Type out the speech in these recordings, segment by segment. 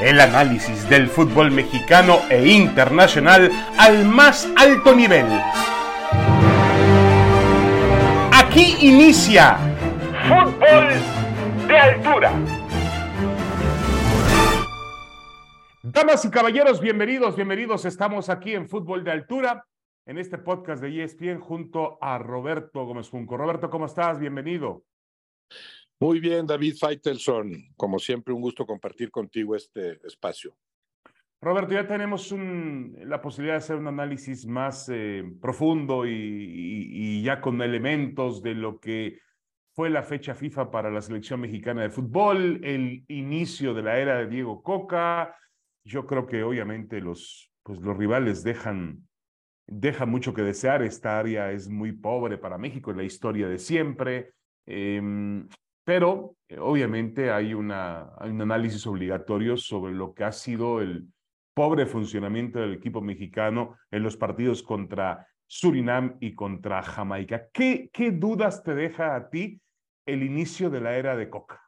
El análisis del fútbol mexicano e internacional al más alto nivel. Aquí inicia Fútbol de Altura. Damas y caballeros, bienvenidos, bienvenidos. Estamos aquí en Fútbol de Altura, en este podcast de ESPN junto a Roberto Gómez Junco. Roberto, ¿cómo estás? Bienvenido. Muy bien, David Feitelson. Como siempre, un gusto compartir contigo este espacio. Roberto, ya tenemos la posibilidad de hacer un análisis más eh, profundo y, ya con elementos de lo que fue la fecha FIFA para la selección mexicana de fútbol, el inicio de la era de Diego Coca. Yo creo que obviamente los, pues los rivales dejan, dejan mucho que desear. Esta área es muy pobre para México, en la historia de siempre. Em, pero eh, obviamente hay, un análisis obligatorio sobre lo que ha sido el pobre funcionamiento del equipo mexicano en los partidos contra Surinam y contra Jamaica. ¿Qué, dudas te deja a ti el inicio de la era de Coca?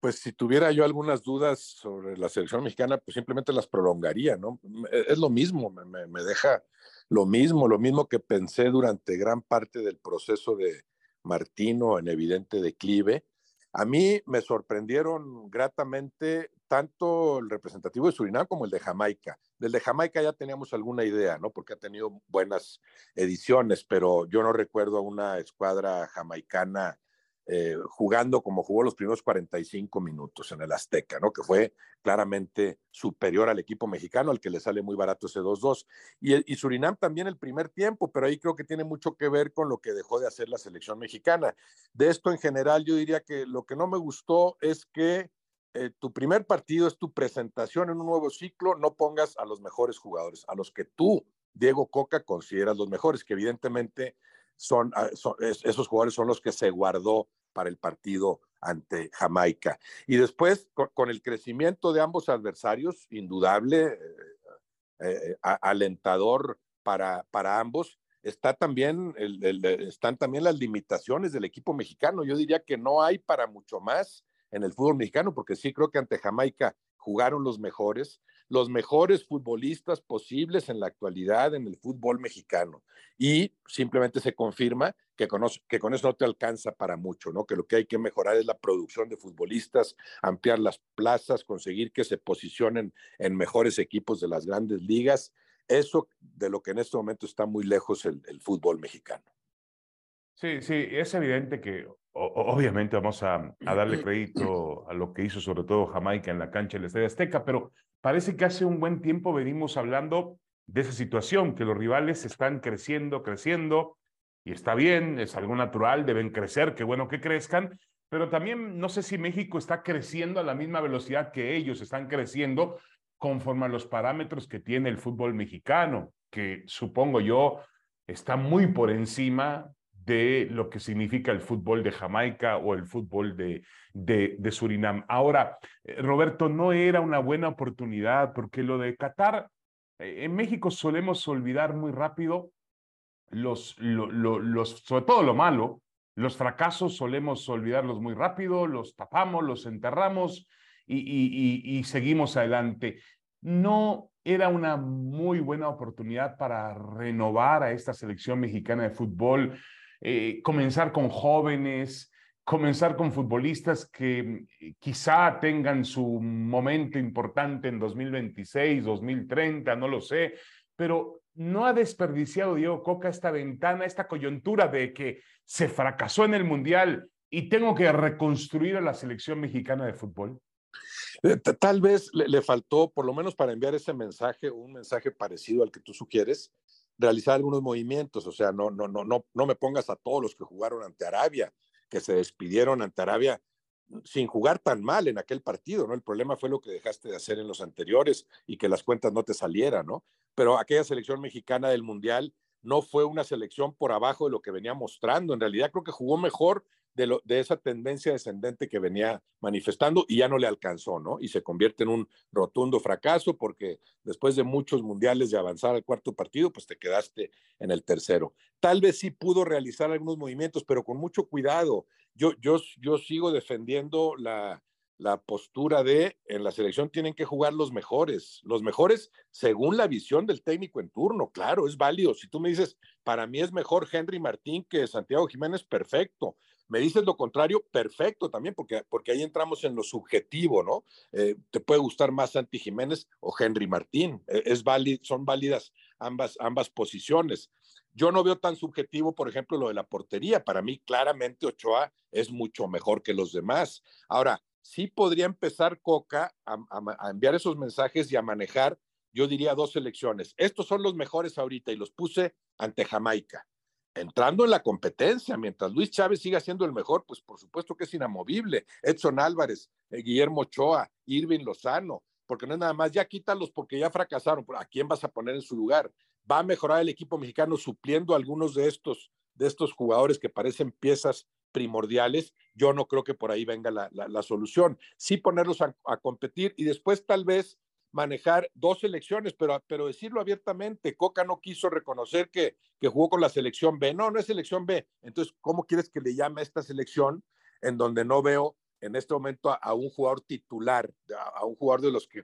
Pues si tuviera yo algunas dudas sobre la selección mexicana, pues simplemente las prolongaría, ¿no? Es lo mismo, me deja lo mismo, lo mismo que pensé durante gran parte del proceso de, Martino en evidente declive. A mí me sorprendieron gratamente tanto el representativo de Surinam como el de Jamaica. Del de Jamaica ya teníamos alguna idea, ¿no? Porque ha tenido buenas ediciones, pero yo no recuerdo a una escuadra jamaicana eh, jugando como jugó los primeros 45 minutos en el Azteca, ¿no? Que fue claramente superior al equipo mexicano, al que le sale muy barato ese 2-2. Y, Surinam también el primer tiempo, pero ahí creo que tiene mucho que ver con lo que dejó de hacer la selección mexicana. De esto en general, yo diría que lo que no me gustó es que eh, tu primer partido es tu presentación en un nuevo ciclo, no pongas a los mejores jugadores, a los que tú, Diego Coca, consideras los mejores, que evidentemente son, ah, esos jugadores son los que se guardó para el partido ante Jamaica. Y después, con, el crecimiento de ambos adversarios, indudable, eh, eh, alentador para, para ambos, está también están también las limitaciones del equipo mexicano. Yo diría que no hay para mucho más en el fútbol mexicano, porque sí creo que ante Jamaica jugaron los mejores, los mejores futbolistas posibles en la actualidad en el fútbol mexicano. Y simplemente se confirma que con, que con eso no te alcanza para mucho, ¿no? Que lo que hay que mejorar es la producción de futbolistas, ampliar las plazas, conseguir que se posicionen en mejores equipos de las grandes ligas. Eso de lo que en este momento está muy lejos el, el fútbol mexicano. Sí, sí, es evidente que obviamente vamos a, darle crédito a lo que hizo sobre todo Jamaica en la cancha del Estadio Azteca, pero parece que hace un buen tiempo venimos hablando de esa situación, que los rivales están creciendo, creciendo, y está bien, es algo natural, deben crecer, qué bueno que crezcan, pero también no sé si México está creciendo a la misma velocidad que ellos están creciendo conforme a los parámetros que tiene el fútbol mexicano, que supongo yo está muy por encima de lo que significa el fútbol de Jamaica o el fútbol de, de, Surinam. Ahora, eh, Roberto, no era una buena oportunidad porque lo de Qatar, eh, en México solemos olvidar muy rápido los, sobre todo lo malo, los fracasos solemos olvidarlos muy rápido, los tapamos, los enterramos y seguimos adelante. No era una muy buena oportunidad para renovar a esta selección mexicana de fútbol eh, comenzar con jóvenes, comenzar con futbolistas que eh, quizá tengan su momento importante en 2026, 2030, no lo sé, pero no ha desperdiciado Diego Coca esta ventana, esta coyuntura de que se fracasó en el Mundial y tengo que reconstruir a la selección mexicana de fútbol? Eh, tal vez le, faltó, por lo menos para enviar ese mensaje, un mensaje parecido al que tú sugieres, realizar algunos movimientos, o sea, no, no, no, no, no me pongas a todos los que jugaron ante Arabia, que se despidieron ante Arabia sin jugar tan mal en aquel partido, ¿no? El problema fue lo que dejaste de hacer en los anteriores y que las cuentas no te salieran, ¿no? Pero aquella selección mexicana del Mundial no fue una selección por abajo de lo que venía mostrando, en realidad creo que jugó mejor de, de, esa tendencia descendente que venía manifestando y ya no le alcanzó, ¿no? Y se convierte en un rotundo fracaso porque después de muchos mundiales de avanzar al cuarto partido, pues te quedaste en el tercero. Tal vez sí pudo realizar algunos movimientos, pero con mucho cuidado. Yo, yo, yo sigo defendiendo la, la postura de en la selección tienen que jugar los mejores, los mejores según la visión del técnico en turno, claro, es válido. Si tú me dices, para mí es mejor Henry Martín que Santiago Jiménez, perfecto. Me dices lo contrario, perfecto también, porque, porque ahí entramos en lo subjetivo, ¿no? Eh, te puede gustar más Santi Jiménez o Henry Martín, e, es válido, son válidas ambas, ambas posiciones. Yo no veo tan subjetivo, por ejemplo, lo de la portería. Para mí, claramente, Ochoa es mucho mejor que los demás. Ahora, sí podría empezar Coca a, enviar esos mensajes y a manejar, yo diría, dos selecciones. Estos son los mejores ahorita y los puse ante Jamaica. Entrando en la competencia, mientras Luis Chávez siga siendo el mejor, pues por supuesto que es inamovible. Edson Álvarez, eh, Guillermo Ochoa, Irving Lozano, porque no es nada más, ya quítalos porque ya fracasaron. ¿A quién vas a poner en su lugar? ¿Va a mejorar el equipo mexicano supliendo algunos de estos, de estos jugadores que parecen piezas primordiales, yo no creo que por ahí venga la, solución. Sí ponerlos a, competir y después tal vez manejar dos selecciones, pero, pero decirlo abiertamente, Coca no quiso reconocer que, que jugó con la selección B. No, no es selección B. Entonces, ¿cómo quieres que le llame a esta selección en donde no veo en este momento a, un jugador titular, a, un jugador de los que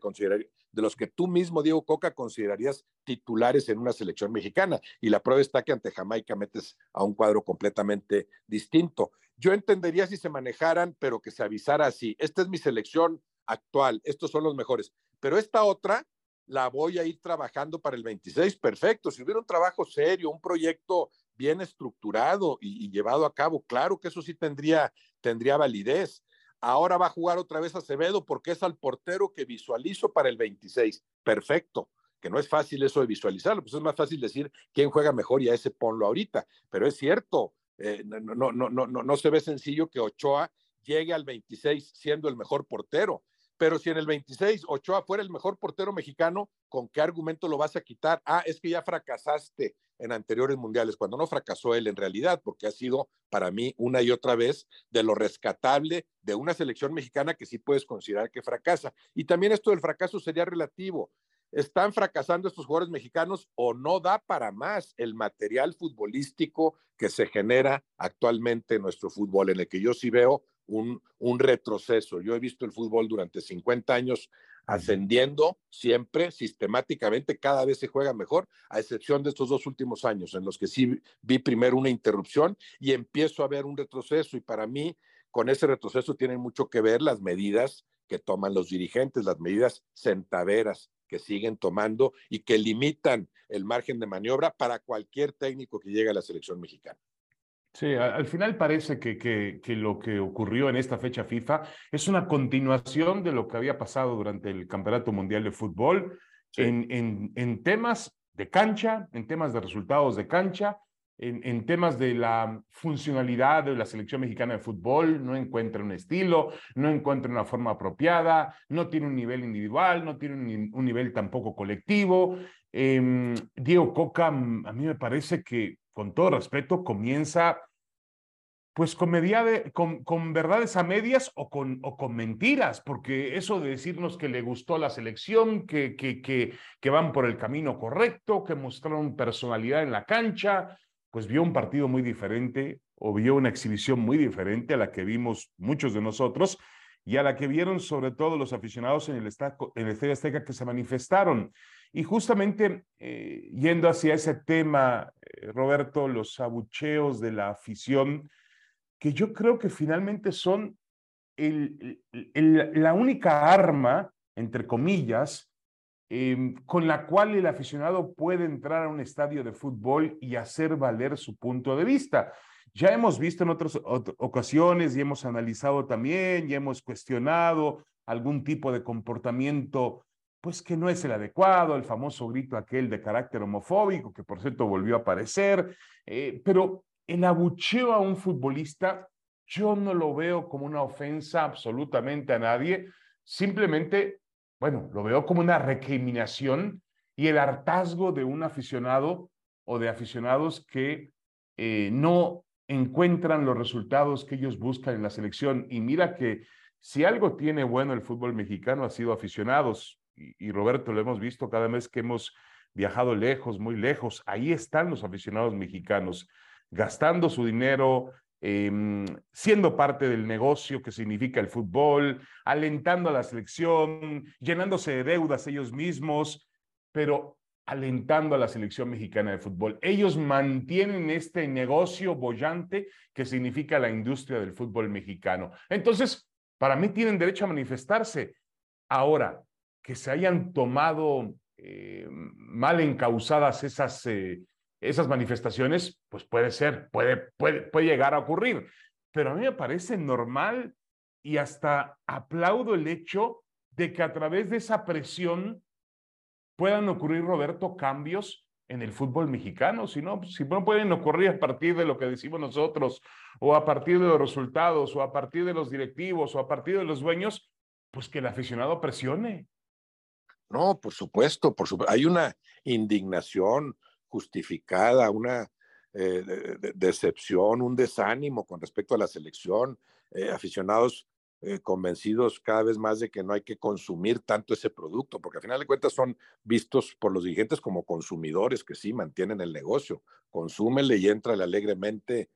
de los que tú mismo, Diego Coca, considerarías titulares en una selección mexicana. Y la prueba está que ante Jamaica metes a un cuadro completamente distinto. Yo entendería si se manejaran, pero que se avisara así. Esta es mi selección actual, estos son los mejores. Pero esta otra la voy a ir trabajando para el 26, perfecto. Si hubiera un trabajo serio, un proyecto bien estructurado y, y llevado a cabo, claro que eso sí tendría, tendría validez Ahora va a jugar otra vez Acevedo porque es al portero que visualizo para el 26. Perfecto, que no es fácil eso de visualizarlo, pues es más fácil decir quién juega mejor y a ese ponlo ahorita. Pero es cierto, eh, no, no, no, no, no, no se ve sencillo que Ochoa llegue al 26 siendo el mejor portero. Pero si en el 26 Ochoa fuera el mejor portero mexicano, ¿con qué argumento lo vas a quitar? Ah, es que ya fracasaste en anteriores mundiales, cuando no fracasó él en realidad, porque ha sido para mí una y otra vez de lo rescatable de una selección mexicana que sí puedes considerar que fracasa. Y también esto del fracaso sería relativo. ¿Están fracasando estos jugadores mexicanos o no da para más el material futbolístico que se genera actualmente en nuestro fútbol, en el que yo sí veo un, un retroceso? Yo he visto el fútbol durante 50 años ascendiendo siempre, sistemáticamente, cada vez se juega mejor, a excepción de estos dos últimos años, en los que sí vi primero una interrupción y empiezo a ver un retroceso. Y para mí, con ese retroceso tienen mucho que ver las medidas que toman los dirigentes, las medidas centaveras que siguen tomando y que limitan el margen de maniobra para cualquier técnico que llegue a la selección mexicana. Sí, al final parece que, que, que, lo que ocurrió en esta fecha FIFA es una continuación de lo que había pasado durante el Campeonato Mundial de Fútbol en, en, en, temas de cancha, en temas de resultados de cancha, en, en, temas de la funcionalidad de la selección mexicana de fútbol, no encuentra un estilo, no encuentra una forma apropiada, no tiene un nivel individual, no tiene un, un nivel tampoco colectivo. Eh, Diego Coca, a mí me parece que con todo respeto, comienza pues con, con, verdades a medias o con, mentiras, porque eso de decirnos que le gustó la selección, que, que, van por el camino correcto, que mostraron personalidad en la cancha, pues vio un partido muy diferente o vio una exhibición muy diferente a la que vimos muchos de nosotros y a la que vieron sobre todo los aficionados en el, en el Estadio Azteca que se manifestaron. Y justamente eh, yendo hacia ese tema, eh, Roberto, los abucheos de la afición, que yo creo que finalmente son la única arma, entre comillas, em, con la cual el aficionado puede entrar a un estadio de fútbol y hacer valer su punto de vista. Ya hemos visto en otras ocasiones y hemos analizado también y hemos cuestionado algún tipo de comportamiento pues que no es el adecuado, el famoso grito aquel de carácter homofóbico, que por cierto volvió a aparecer, eh, pero el abucheo a un futbolista, yo no lo veo como una ofensa absolutamente a nadie, simplemente, bueno, lo veo como una recriminación y el hartazgo de un aficionado o de aficionados que eh, no encuentran los resultados que ellos buscan en la selección. Y mira que si algo tiene bueno el fútbol mexicano ha sido aficionados y, Roberto, lo hemos visto cada vez que hemos viajado lejos, muy lejos, ahí están los aficionados mexicanos, gastando su dinero, em, siendo parte del negocio que significa el fútbol, alentando a la selección, llenándose de deudas ellos mismos, pero alentando a la selección mexicana de fútbol. Ellos mantienen este negocio bollante que significa la industria del fútbol mexicano. Entonces, para mí tienen derecho a manifestarse. Ahora, que se hayan tomado eh, mal encausadas esas, eh, esas manifestaciones, pues puede ser, puede, puede, puede llegar a ocurrir. Pero a mí me parece normal y hasta aplaudo el hecho de que a través de esa presión puedan ocurrir, Roberto, cambios en el fútbol mexicano, si no, si no pueden ocurrir a partir de lo que decimos nosotros, o a partir de los resultados, o a partir de los directivos, o a partir de los dueños, pues que el aficionado presione. No, por supuesto, por supuesto. Hay una indignación justificada, una eh, decepción, un desánimo con respecto a la selección. Eh, aficionados eh, convencidos cada vez más de que no hay que consumir tanto ese producto, porque al final de cuentas son vistos por los dirigentes como consumidores que sí mantienen el negocio. Consúmele y entra alegremente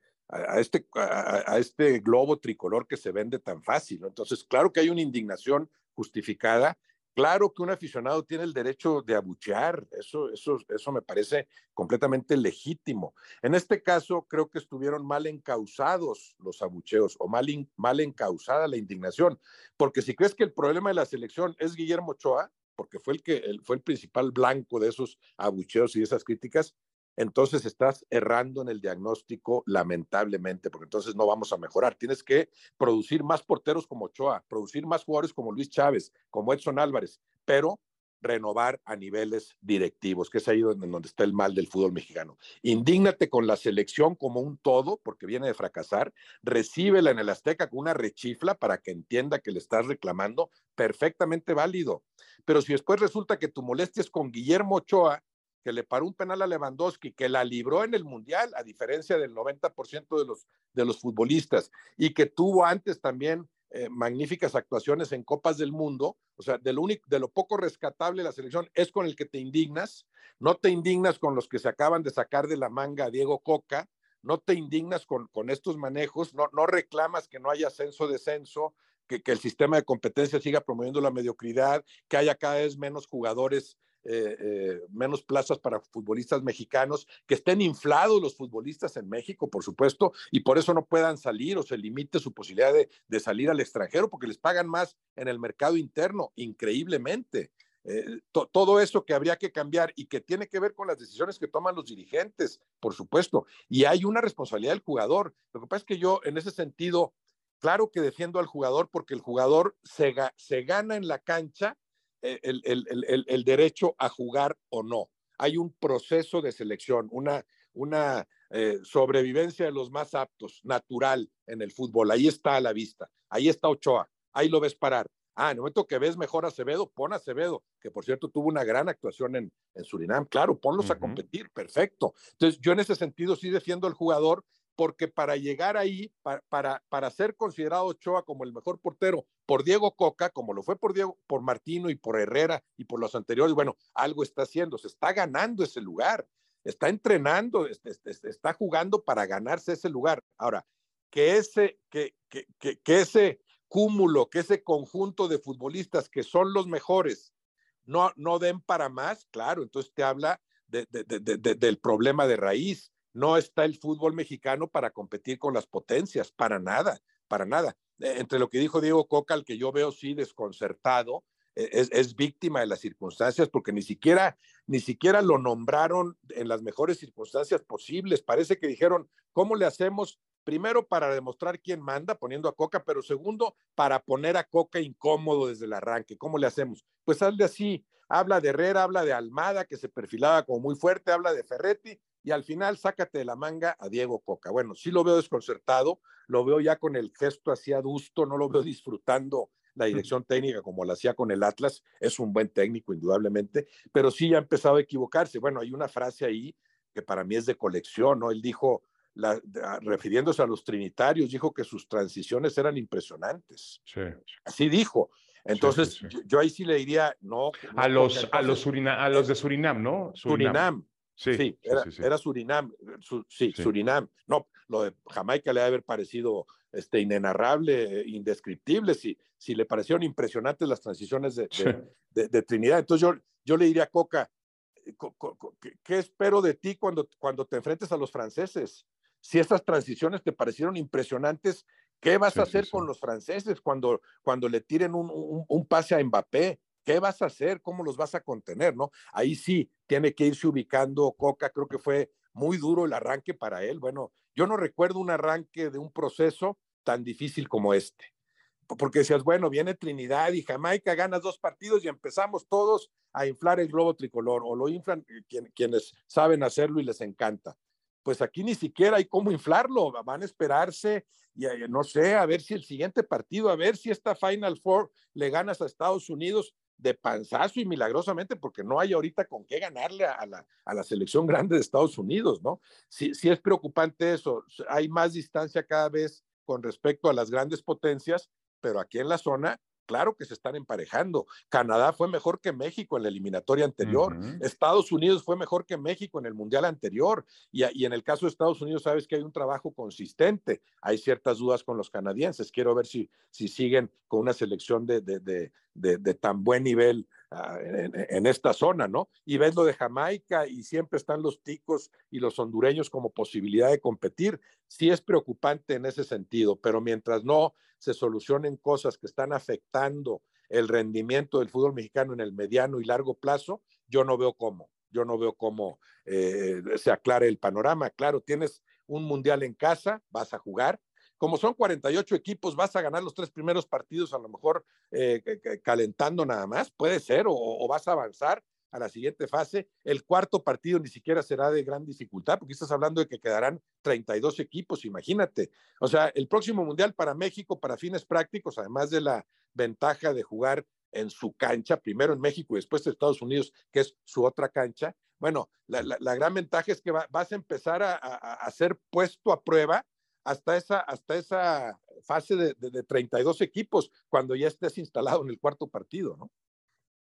este, a, este globo tricolor que se vende tan fácil. Entonces, claro que hay una indignación justificada Claro que un aficionado tiene el derecho de abuchear, eso, eso, eso me parece completamente legítimo. En este caso, creo que estuvieron mal encausados los abucheos o mal, mal encausada la indignación, porque si crees que el problema de la selección es Guillermo Ochoa, porque fue el que fue el principal blanco de esos abucheos y de esas críticas, entonces estás errando en el diagnóstico lamentablemente, porque entonces no vamos a mejorar. Tienes que producir más porteros como Ochoa, producir más jugadores como Luis Chávez, como Edson Álvarez, pero renovar a niveles directivos, que es ahí donde, donde está el mal del fútbol mexicano. Indígnate con la selección como un todo, porque viene de fracasar, recíbela en el Azteca con una rechifla para que entienda que le estás reclamando, perfectamente válido. Pero si después resulta que tu molestia es con Guillermo Ochoa, que le paró un penal a Lewandowski, que la libró en el Mundial, a diferencia del 90% de los, de los futbolistas, y que tuvo antes también eh, magníficas actuaciones en Copas del Mundo, o sea, de lo, único, de lo poco rescatable la selección es con el que te indignas, no te indignas con los que se acaban de sacar de la manga a Diego Coca, no te indignas con, con estos manejos, no, no reclamas que no haya ascenso-descenso, que, que, el sistema de competencia siga promoviendo la mediocridad, que haya cada vez menos jugadores eh, eh, menos plazas para futbolistas mexicanos, que estén inflados los futbolistas en México, por supuesto, y por eso no puedan salir o se limite su posibilidad de, salir al extranjero, porque les pagan más en el mercado interno, increíblemente. Eh, todo eso que habría que cambiar y que tiene que ver con las decisiones que toman los dirigentes, por supuesto. Y hay una responsabilidad del jugador. Lo que pasa es que yo, en ese sentido, claro que defiendo al jugador porque el jugador se, se gana en la cancha eh, el, derecho a jugar o no. Hay un proceso de selección, una, una eh, sobrevivencia de los más aptos, natural en el fútbol. Ahí está a la vista. Ahí está Ochoa. Ahí lo ves parar. Ah, en el momento que ves mejor a Acevedo, pon a Acevedo, que por cierto tuvo una gran actuación en, en Surinam. Claro, ponlos a competir, perfecto. Entonces, yo en ese sentido sí defiendo al jugador porque para llegar ahí, para, para, ser considerado Ochoa como el mejor portero por Diego Coca, como lo fue por Diego, por Martino y por Herrera y por los anteriores, bueno, algo está haciendo, se está ganando ese lugar, está entrenando, está jugando para ganarse ese lugar. Ahora, que ese, que, que, que, ese cúmulo, que ese conjunto de futbolistas que son los mejores, no, no den para más, claro, entonces te habla del problema de raíz no está el fútbol mexicano para competir con las potencias, para nada, para nada. E, entre lo que dijo Diego Coca, al que yo veo sí desconcertado, e, es, víctima de las circunstancias porque ni siquiera, ni siquiera lo nombraron en las mejores circunstancias posibles. Parece que dijeron, ¿cómo le hacemos? Primero para demostrar quién manda, poniendo a Coca, pero segundo, para poner a Coca incómodo desde el arranque. ¿Cómo le hacemos? Pues hazle así. Habla de Herrera, habla de Almada, que se perfilaba como muy fuerte, habla de Ferretti, y al final sácate de la manga a Diego Coca. Bueno, sí lo veo desconcertado, lo veo ya con el gesto así adusto, no lo veo disfrutando la dirección técnica como lo hacía con el Atlas, es un buen técnico indudablemente, pero sí ya ha empezado a equivocarse. Bueno, hay una frase ahí que para mí es de colección, ¿no? Él dijo, la, refiriéndose a los trinitarios, dijo que sus transiciones eran impresionantes. Sí. Así dijo. Entonces, Yo, ahí sí le diría, no. a, los, a, los a los de Surinam, ¿no? Surinam. Sí, era, Surinam, sí, Surinam. No, lo de Jamaica le debe haber parecido este, inenarrable, indescriptible, si, si le parecieron impresionantes las transiciones de, de, Trinidad. Entonces yo, yo le diría a Coca, ¿qué, espero de ti cuando, cuando te enfrentes a los franceses? Si estas transiciones te parecieron impresionantes, ¿qué vas a hacer con los franceses cuando, cuando le tiren un, un, un pase a Mbappé? ¿Qué vas a hacer? ¿Cómo los vas a contener? ¿no? Ahí sí tiene que irse ubicando Coca. Creo que fue muy duro el arranque para él. Bueno, yo no recuerdo un arranque de un proceso tan difícil como este. Porque decías, bueno, viene Trinidad y Jamaica, ganas dos partidos y empezamos todos a inflar el globo tricolor, o lo inflan quienes saben hacerlo y les encanta. Pues aquí ni siquiera hay cómo inflarlo, van a esperarse y eh, no sé, a ver si el siguiente partido, a ver si esta Final Four le ganas a Estados Unidos, de panzazo y milagrosamente, porque no hay ahorita con qué ganarle a la, a la selección grande de Estados Unidos, ¿no? Sí, sí es preocupante eso, hay más distancia cada vez con respecto a las grandes potencias, pero aquí en la zona claro que se están emparejando. Canadá fue mejor que México en la eliminatoria anterior. Estados Unidos fue mejor que México en el mundial anterior. Y, y, en el caso de Estados Unidos, sabes que hay un trabajo consistente. Hay ciertas dudas con los canadienses. Quiero ver si, si siguen con una selección de, de, de, de tan buen nivel Ah, en, esta zona, ¿no? Y ves lo de Jamaica y siempre están los ticos y los hondureños como posibilidad de competir. Sí es preocupante en ese sentido, pero mientras no se solucionen cosas que están afectando el rendimiento del fútbol mexicano en el mediano y largo plazo, yo no veo cómo, yo no veo cómo eh, se aclare el panorama. Claro, tienes un mundial en casa, vas a jugar, como son 48 equipos, vas a ganar los tres primeros partidos, a lo mejor eh, calentando nada más, puede ser, o, vas a avanzar a la siguiente fase. El cuarto partido ni siquiera será de gran dificultad, porque estás hablando de que quedarán 32 equipos, imagínate. O sea, el próximo Mundial para México, para fines prácticos, además de la ventaja de jugar en su cancha, primero en México y después en Estados Unidos, que es su otra cancha. Bueno, la, gran ventaja es que vas a empezar a, a, ser puesto a prueba hasta esa, hasta esa fase de, de, 32 equipos, cuando ya estés instalado en el cuarto partido, ¿no?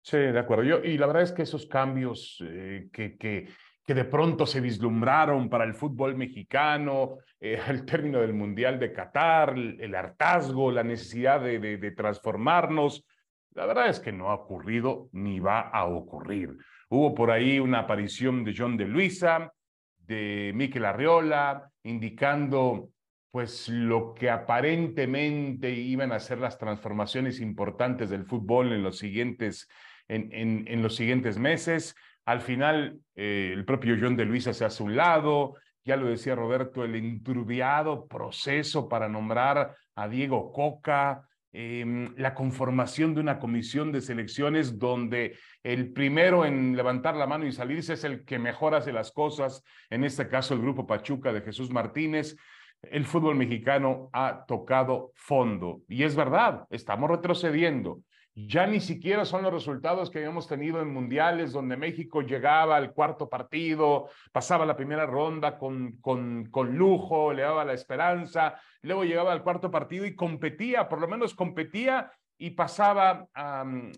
Sí, de acuerdo. Yo, y la verdad es que esos cambios eh, que, que, que, de pronto se vislumbraron para el fútbol mexicano, eh, al término del Mundial de Qatar, el, hartazgo, la necesidad de, de, de, transformarnos, la verdad es que no ha ocurrido ni va a ocurrir. Hubo por ahí una aparición de John de Luisa, de Miquel Arriola, indicando pues lo que aparentemente iban a ser las transformaciones importantes del fútbol en los siguientes, en, en, los siguientes meses. Al final, eh, el propio John de Luisa se hace un lado, ya lo decía Roberto, el enturbiado proceso para nombrar a Diego Coca, em, la conformación de una comisión de selecciones donde el primero en levantar la mano y salirse es el que mejor hace las cosas, en este caso el grupo Pachuca de Jesús Martínez el fútbol mexicano ha tocado fondo. Y es verdad, estamos retrocediendo. Ya ni siquiera son los resultados que habíamos tenido en mundiales donde México llegaba al cuarto partido, pasaba la primera ronda con, con, con lujo, le daba la esperanza, luego llegaba al cuarto partido y competía, por lo menos competía y pasaba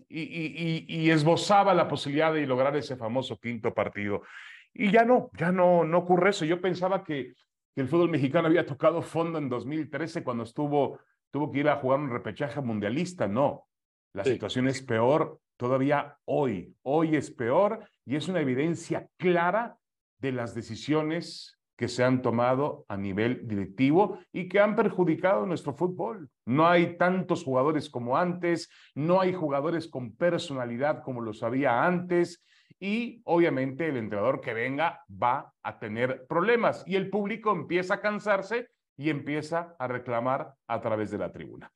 y, y, esbozaba la posibilidad de lograr ese famoso quinto partido. Y ya no, ya no, no ocurre eso. Yo pensaba que que el fútbol mexicano había tocado fondo en 2013 cuando estuvo, tuvo que ir a jugar un repechaje mundialista. No, la situación es peor todavía hoy. Hoy es peor y es una evidencia clara de las decisiones que se han tomado a nivel directivo y que han perjudicado nuestro fútbol. No hay tantos jugadores como antes, no hay jugadores con personalidad como los había antes y obviamente el entrenador que venga va a tener problemas y el público empieza a cansarse y empieza a reclamar a través de la tribuna.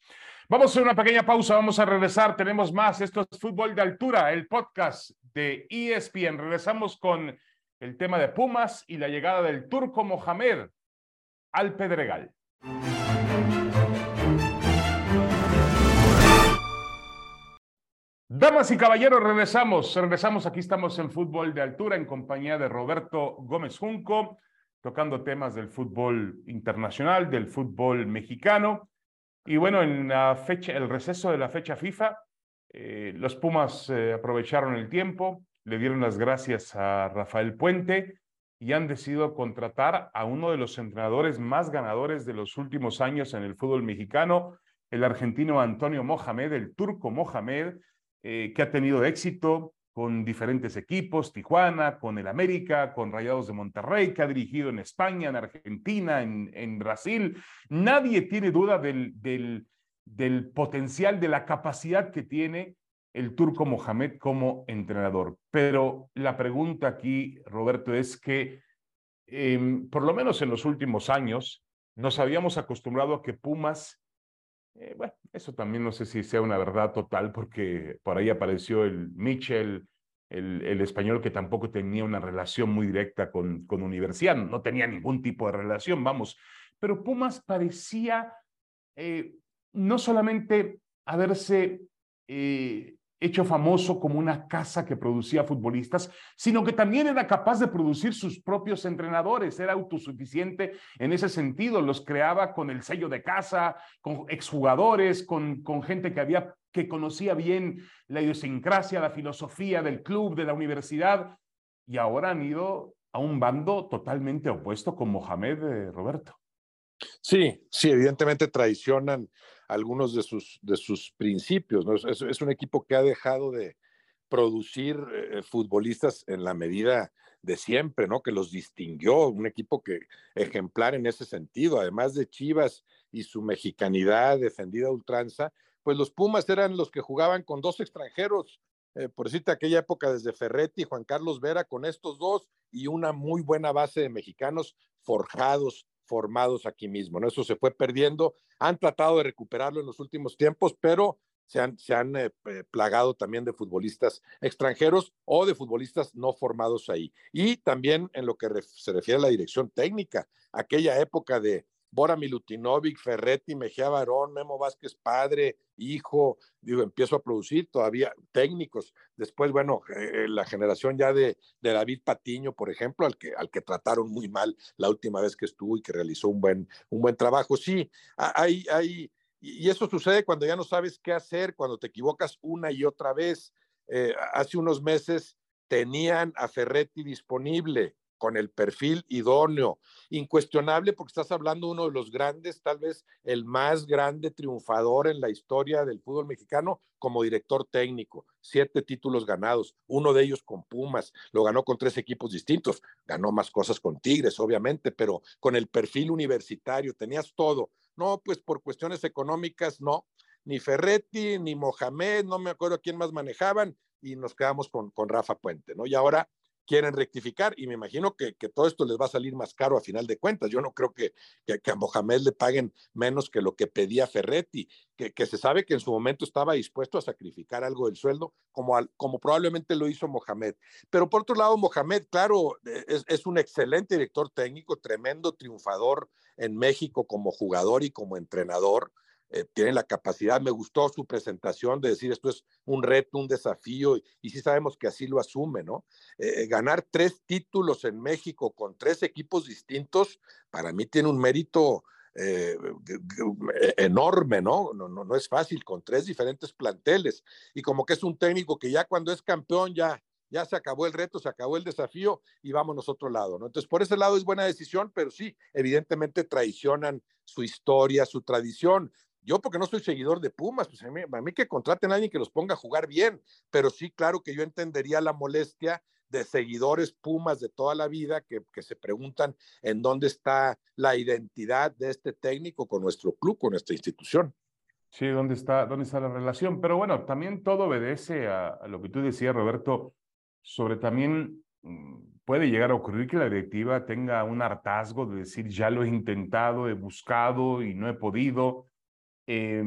Vamos a hacer una pequeña pausa, vamos a regresar, tenemos más, esto es Fútbol de Altura, el podcast de ESPN. Regresamos con el tema de Pumas y la llegada del turco Mohamed al Pedregal. Damas y caballeros, regresamos, regresamos, aquí estamos en Fútbol de Altura en compañía de Roberto Gómez Junco, tocando temas del fútbol internacional, del fútbol mexicano. Y bueno, en la fecha, el receso de la fecha FIFA, eh, los Pumas eh, aprovecharon el tiempo, le dieron las gracias a Rafael Puente y han decidido contratar a uno de los entrenadores más ganadores de los últimos años en el fútbol mexicano, el argentino Antonio Mohamed, el turco Mohamed, eh, que ha tenido éxito con diferentes equipos, Tijuana, con el América, con Rayados de Monterrey, que ha dirigido en España, en Argentina, en, en Brasil. Nadie tiene duda del, del, del potencial, de la capacidad que tiene el turco Mohamed como entrenador. Pero la pregunta aquí, Roberto, es que em, por lo menos en los últimos años nos habíamos acostumbrado a que Pumas eh, bueno, eso también no sé si sea una verdad total, porque por ahí apareció el Mitchell, el, el español que tampoco tenía una relación muy directa con, con Universidad, no tenía ningún tipo de relación, vamos. Pero Pumas parecía eh, no solamente haberse eh, hecho famoso como una casa que producía futbolistas, sino que también era capaz de producir sus propios entrenadores, era autosuficiente en ese sentido, los creaba con el sello de casa, con exjugadores, con, con gente que había que conocía bien la idiosincrasia, la filosofía del club, de la universidad, y ahora han ido a un bando totalmente opuesto con Mohamed eh, Roberto. Sí, sí, evidentemente traicionan algunos de sus, de sus principios. Es, un equipo que ha dejado de producir eh, futbolistas en la medida de siempre, ¿no? Que los distinguió, un equipo que ejemplar en ese sentido, además de Chivas y su mexicanidad defendida a ultranza, pues los Pumas eran los que jugaban con dos extranjeros, eh, por decirte aquella época desde Ferretti y Juan Carlos Vera, con estos dos y una muy buena base de mexicanos forjados formados aquí mismo, ¿no? Eso se fue perdiendo, han tratado de recuperarlo en los últimos tiempos, pero se han, se han eh, plagado también de futbolistas extranjeros o de futbolistas no formados ahí. Y también en lo que se refiere a la dirección técnica, aquella época de Bora Milutinovic, Ferretti, Mejía Barón, Memo Vázquez padre, hijo, digo, empiezo a producir todavía técnicos. Después, bueno, eh, la generación ya de, de, David Patiño, por ejemplo, al que, al que trataron muy mal la última vez que estuvo y que realizó un buen, un buen trabajo. Sí, hay, hay, y eso sucede cuando ya no sabes qué hacer, cuando te equivocas una y otra vez. Eh, hace unos meses tenían a Ferretti disponible, con el perfil idóneo, incuestionable porque estás hablando de uno de los grandes, tal vez el más grande triunfador en la historia del fútbol mexicano como director técnico, siete títulos ganados, uno de ellos con Pumas, lo ganó con tres equipos distintos, ganó más cosas con Tigres, obviamente, pero con el perfil universitario, tenías todo. No, pues por cuestiones económicas, no, ni Ferretti, ni Mohamed, no me acuerdo quién más manejaban, y nos quedamos con, con Rafa Puente, ¿no? Y ahora quieren rectificar y me imagino que, que, todo esto les va a salir más caro a final de cuentas. Yo no creo que, que, a Mohamed le paguen menos que lo que pedía Ferretti, que, se sabe que en su momento estaba dispuesto a sacrificar algo del sueldo, como, al, como probablemente lo hizo Mohamed. Pero por otro lado, Mohamed, claro, es, es un excelente director técnico, tremendo triunfador en México como jugador y como entrenador eh, tienen la capacidad. Me gustó su presentación de decir esto es un reto, un desafío, y, y sí sabemos que así lo asume, ¿no? Eh, ganar tres títulos en México con tres equipos distintos, para mí tiene un mérito eh, enorme, ¿no? ¿no? No, no es fácil, con tres diferentes planteles. Y como que es un técnico que ya cuando es campeón ya ya se acabó el reto, se acabó el desafío y vámonos a otro lado, ¿no? Entonces, por ese lado es buena decisión, pero sí, evidentemente traicionan su historia, su tradición. Yo porque no soy seguidor de Pumas, pues a mí, que contraten a alguien que los ponga a jugar bien, pero sí, claro que yo entendería la molestia de seguidores Pumas de toda la vida que, que, se preguntan en dónde está la identidad de este técnico con nuestro club, con nuestra institución. Sí, ¿dónde está, dónde está la relación? Pero bueno, también todo obedece a, a lo que tú decías, Roberto, sobre también mm, puede llegar a ocurrir que la directiva tenga un hartazgo de decir, ya lo he intentado, he buscado y no he podido eh,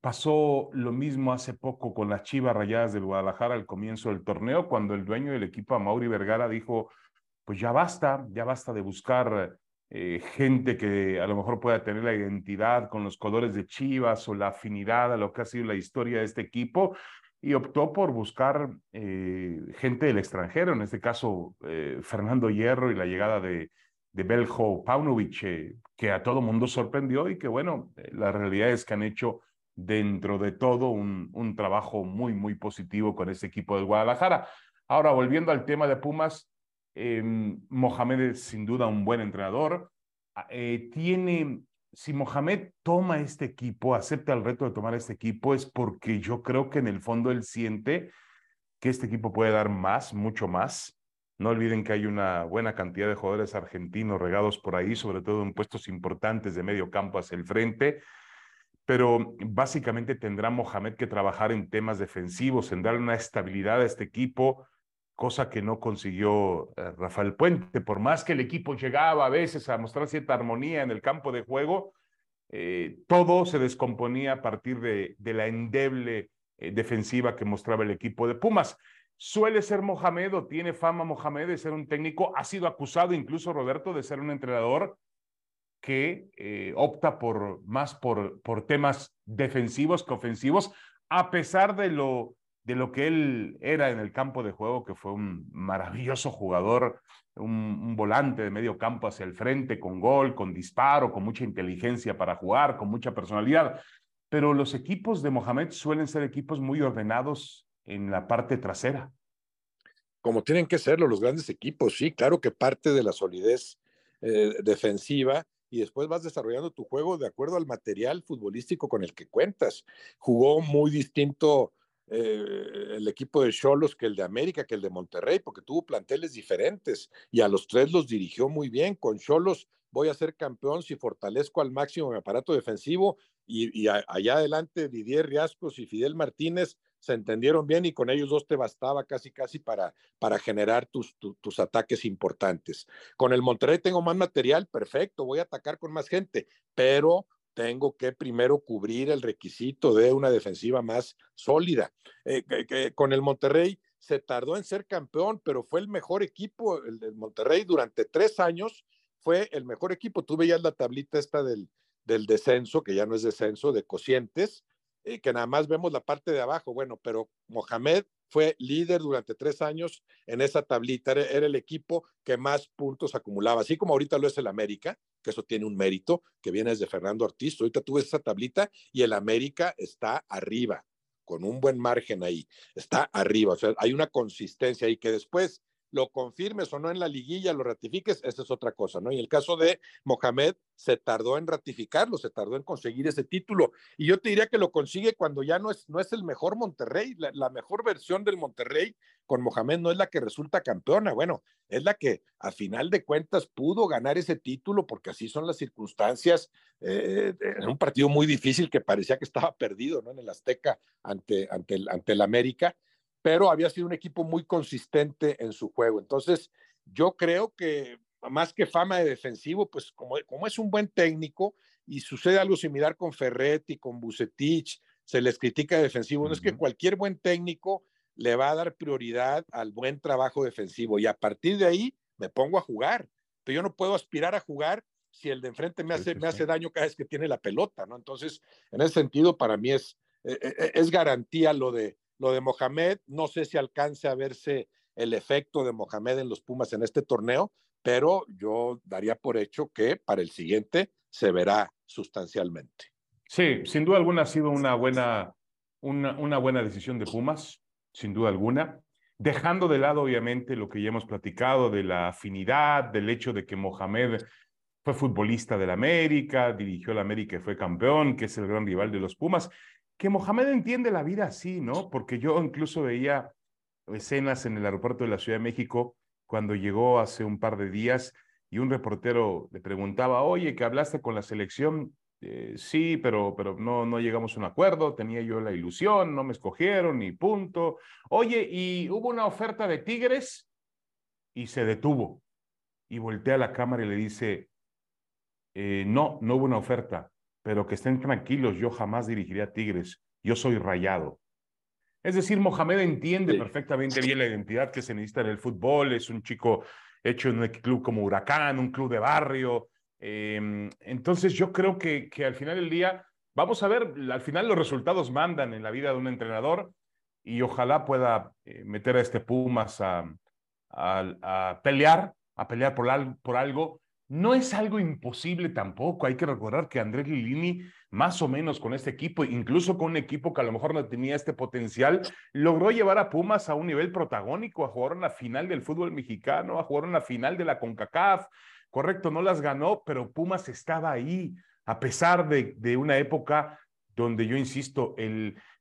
pasó lo mismo hace poco con las Chivas Rayadas del Guadalajara al comienzo del torneo, cuando el dueño del equipo, Mauri Vergara, dijo, pues ya basta, ya basta de buscar eh, gente que a lo mejor pueda tener la identidad con los colores de Chivas o la afinidad a lo que ha sido la historia de este equipo, y optó por buscar eh, gente del extranjero, en este caso eh, Fernando Hierro y la llegada de, de Beljo Paunovic, eh, que a todo mundo sorprendió y que bueno, eh, la realidad es que han hecho dentro de todo un, un trabajo muy, muy positivo con ese equipo del Guadalajara. Ahora, volviendo al tema de Pumas, em, Mohamed es sin duda un buen entrenador. Ah, eh, tiene, si Mohamed toma este equipo, acepta el reto de tomar este equipo, es porque yo creo que en el fondo él siente que este equipo puede dar más, mucho más. No olviden que hay una buena cantidad de jugadores argentinos regados por ahí, sobre todo en puestos importantes de medio campo hacia el frente. Pero básicamente tendrá Mohamed que trabajar en temas defensivos, en darle una estabilidad a este equipo, cosa que no consiguió eh, Rafael Puente. Por más que el equipo llegaba a veces a mostrar cierta armonía en el campo de juego, eh, todo se descomponía a partir de, la endeble eh, defensiva que mostraba el equipo de Pumas. Suele ser Mohamed o tiene fama Mohamed de ser un técnico, ha sido acusado incluso Roberto de ser un entrenador que eh, opta por más por, por temas defensivos que ofensivos, a pesar de lo, de lo que él era en el campo de juego, que fue un maravilloso jugador, un, un, volante de medio campo hacia el frente, con gol, con disparo, con mucha inteligencia para jugar, con mucha personalidad. Pero los equipos de Mohamed suelen ser equipos muy ordenados en la parte trasera. Como tienen que serlo los grandes equipos, sí, claro que parte de la solidez eh, defensiva y después vas desarrollando tu juego de acuerdo al material futbolístico con el que cuentas. Jugó muy distinto eh, el equipo de Cholos que el de América, que el de Monterrey, porque tuvo planteles diferentes y a los tres los dirigió muy bien. Con Cholos voy a ser campeón si fortalezco al máximo mi aparato defensivo y, allá adelante Didier Riascos y Fidel Martínez se entendieron bien y con ellos dos te bastaba casi casi para, para generar tus, tus ataques importantes. Con el Monterrey tengo más material, perfecto, voy a atacar con más gente, pero tengo que primero cubrir el requisito de una defensiva más sólida. Eh, con el Monterrey se tardó en ser campeón, pero fue el mejor equipo, el del Monterrey, durante tres años fue el mejor equipo. Tú veías la tablita esta del, del descenso, que ya no es descenso, de cocientes, que nada más vemos la parte de abajo. Bueno, pero Mohamed fue líder durante tres años en esa tablita, era, el equipo que más puntos acumulaba, así como ahorita lo es el América, que eso tiene un mérito, que viene desde Fernando Ortiz. Ahorita tú ves esa tablita y el América está arriba, con un buen margen ahí, está arriba, o sea, hay una consistencia ahí que después lo confirmes o no en la liguilla, lo ratifiques, esa es otra cosa, ¿no? Y el caso de Mohamed se tardó en ratificarlo, se tardó en conseguir ese título. Y yo te diría que lo consigue cuando ya no es, no es el mejor Monterrey, la, mejor versión del Monterrey con Mohamed no es la que resulta campeona, bueno, es la que a final de cuentas pudo ganar ese título porque así son las circunstancias eh, en un partido muy difícil que parecía que estaba perdido, ¿no? En el Azteca ante, ante, el, ante el América pero había sido un equipo muy consistente en su juego. Entonces, yo creo que más que fama de defensivo, pues como, como es un buen técnico y sucede algo similar con Ferretti, con Bucetich, se les critica de defensivo, no es que cualquier buen técnico le va a dar prioridad al buen trabajo defensivo y a partir de ahí me pongo a jugar, pero yo no puedo aspirar a jugar si el de enfrente me hace, me hace daño cada vez que tiene la pelota, ¿no? Entonces, en ese sentido, para mí es, e, e, e, es garantía lo de, lo de Mohamed, no sé si alcance a verse el efecto de Mohamed en los Pumas en este torneo, pero yo daría por hecho que para el siguiente se verá sustancialmente. Sí, sin duda alguna ha sido una buena, una, una buena decisión de Pumas, sin duda alguna, dejando de lado obviamente lo que ya hemos platicado de la afinidad, del hecho de que Mohamed fue futbolista del América, dirigió el América y fue campeón, que es el gran rival de los Pumas que Mohamed entiende la vida así, ¿no? Porque yo incluso veía escenas en el aeropuerto de la Ciudad de México cuando llegó hace un par de días y un reportero le preguntaba, oye, que hablaste con la selección. Eh, sí, pero, pero no, no llegamos a un acuerdo, tenía yo la ilusión, no me escogieron y punto. Oye, y hubo una oferta de Tigres y se detuvo. Y voltea a la cámara y le dice, eh, no, no hubo una oferta pero que estén tranquilos, yo jamás dirigiré a Tigres, yo soy rayado. Es decir, Mohamed entiende perfectamente bien la identidad que se necesita en el fútbol, es un chico hecho en un club como Huracán, un club de barrio. Em, entonces yo creo que, que al final del día, vamos a ver, al final los resultados mandan en la vida de un entrenador y ojalá pueda eh, meter a este Pumas a, a, a, pelear, a pelear por, por algo no es algo imposible tampoco. Hay que recordar que Andrés Lilini, más o menos con este equipo, incluso con un equipo que a lo mejor no tenía este potencial, logró llevar a Pumas a un nivel protagónico, a jugar en la final del fútbol mexicano, a jugar en la final de la CONCACAF. Correcto, no las ganó, pero Pumas estaba ahí, a pesar de, una época donde yo insisto,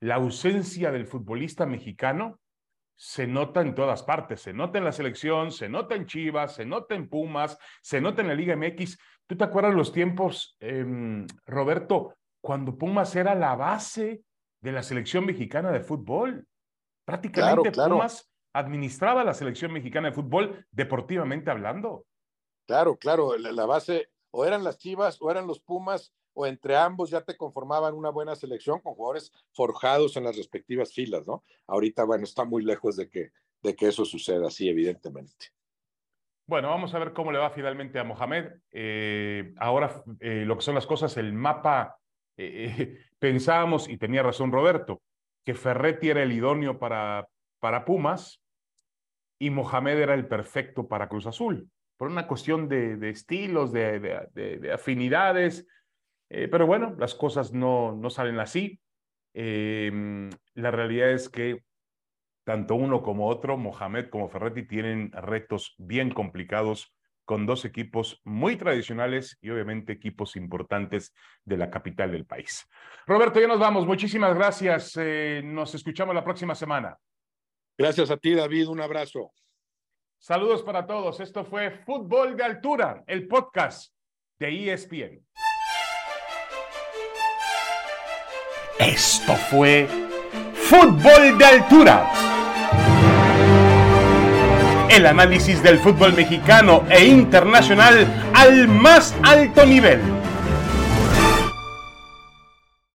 la ausencia del futbolista mexicano se nota en todas partes, se nota en la selección, se nota en Chivas, se nota en Pumas, se nota en la Liga MX. ¿Tú te acuerdas los tiempos, em, Roberto, cuando Pumas era la base de la selección mexicana de fútbol? Prácticamente Pumas administraba la selección mexicana de fútbol deportivamente hablando. Claro, claro, la base o eran las Chivas o eran los Pumas o entre ambos ya te conformaban una buena selección con jugadores forjados en las respectivas filas, ¿no? Ahorita, bueno, está muy lejos de que, de que eso suceda así, evidentemente. Bueno, vamos a ver cómo le va finalmente a Mohamed. Eh, ahora, eh, lo que son las cosas, el mapa, eh, pensábamos, y tenía razón Roberto, que Ferretti era el idóneo para, para Pumas y Mohamed era el perfecto para Cruz Azul, por una cuestión de, estilos, de afinidades, eh, pero bueno, las cosas no, no salen así. Em, la realidad es que tanto uno como otro, Mohamed como Ferretti, tienen retos bien complicados con dos equipos muy tradicionales y obviamente equipos importantes de la capital del país. Roberto, ya nos vamos. Muchísimas gracias. Eh, nos escuchamos la próxima semana. Gracias a ti, David. Un abrazo. Saludos para todos. Esto fue Fútbol de Altura, el podcast de ESPN. Esto fue Fútbol de Altura. El análisis del fútbol mexicano e internacional al más alto nivel